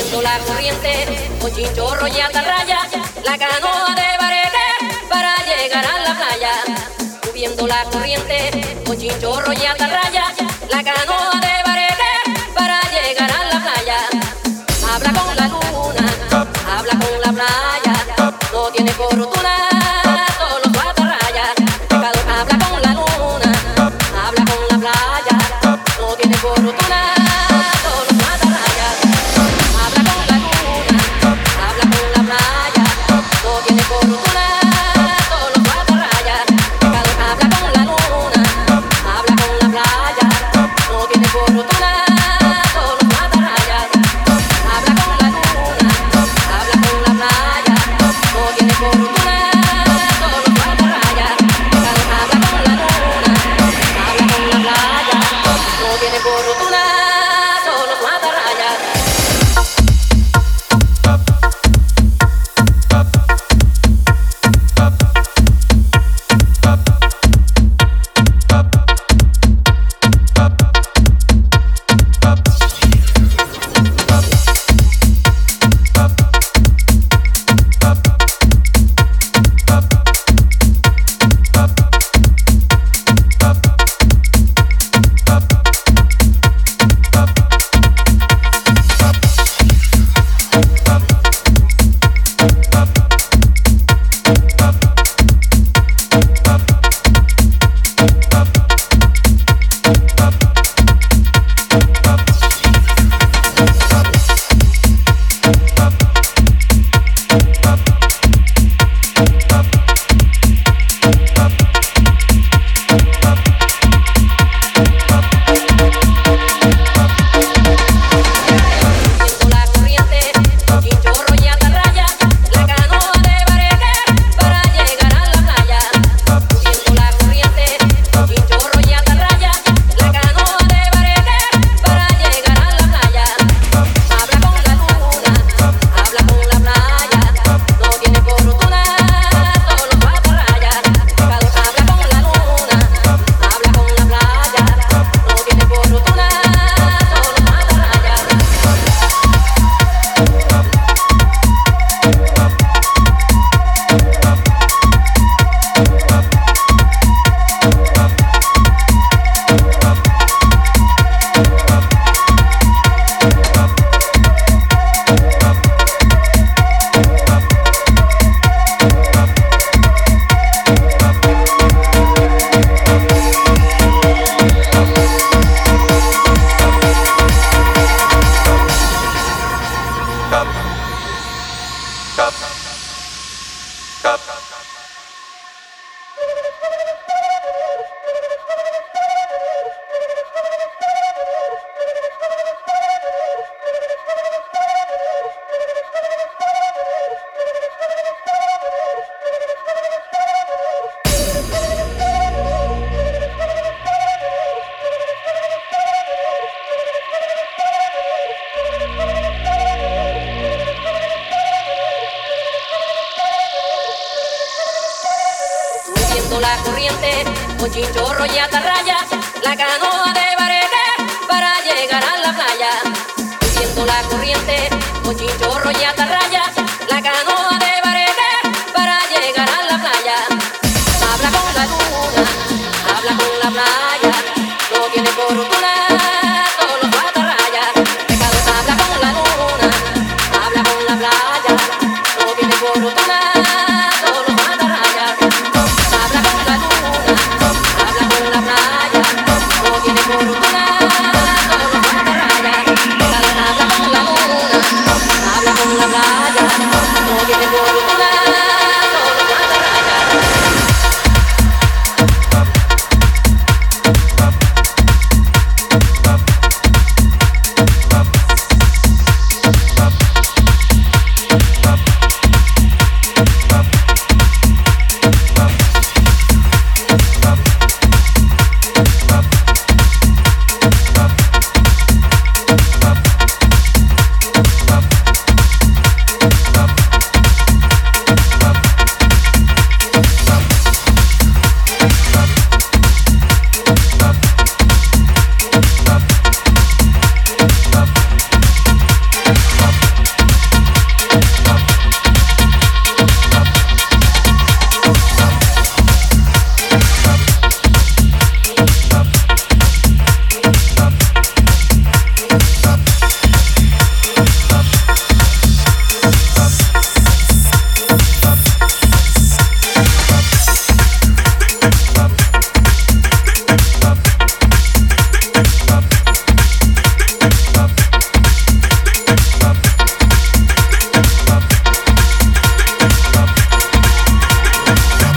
Subiendo la corriente, con chinchorro y atarraya, la canoa de barete para llegar a la playa. Subiendo la corriente, con chinchorro y atarraya, la canoa de barete para llegar a la playa. Habla con la luna, habla con la playa, no tiene fortuna. Habla con la luna, habla con la playa, no tiene fortuna. La corriente, con chinchorro y atarraya, la canoa de barete para llegar a la playa. Subiendo la corriente, con chinchorro y atarraya,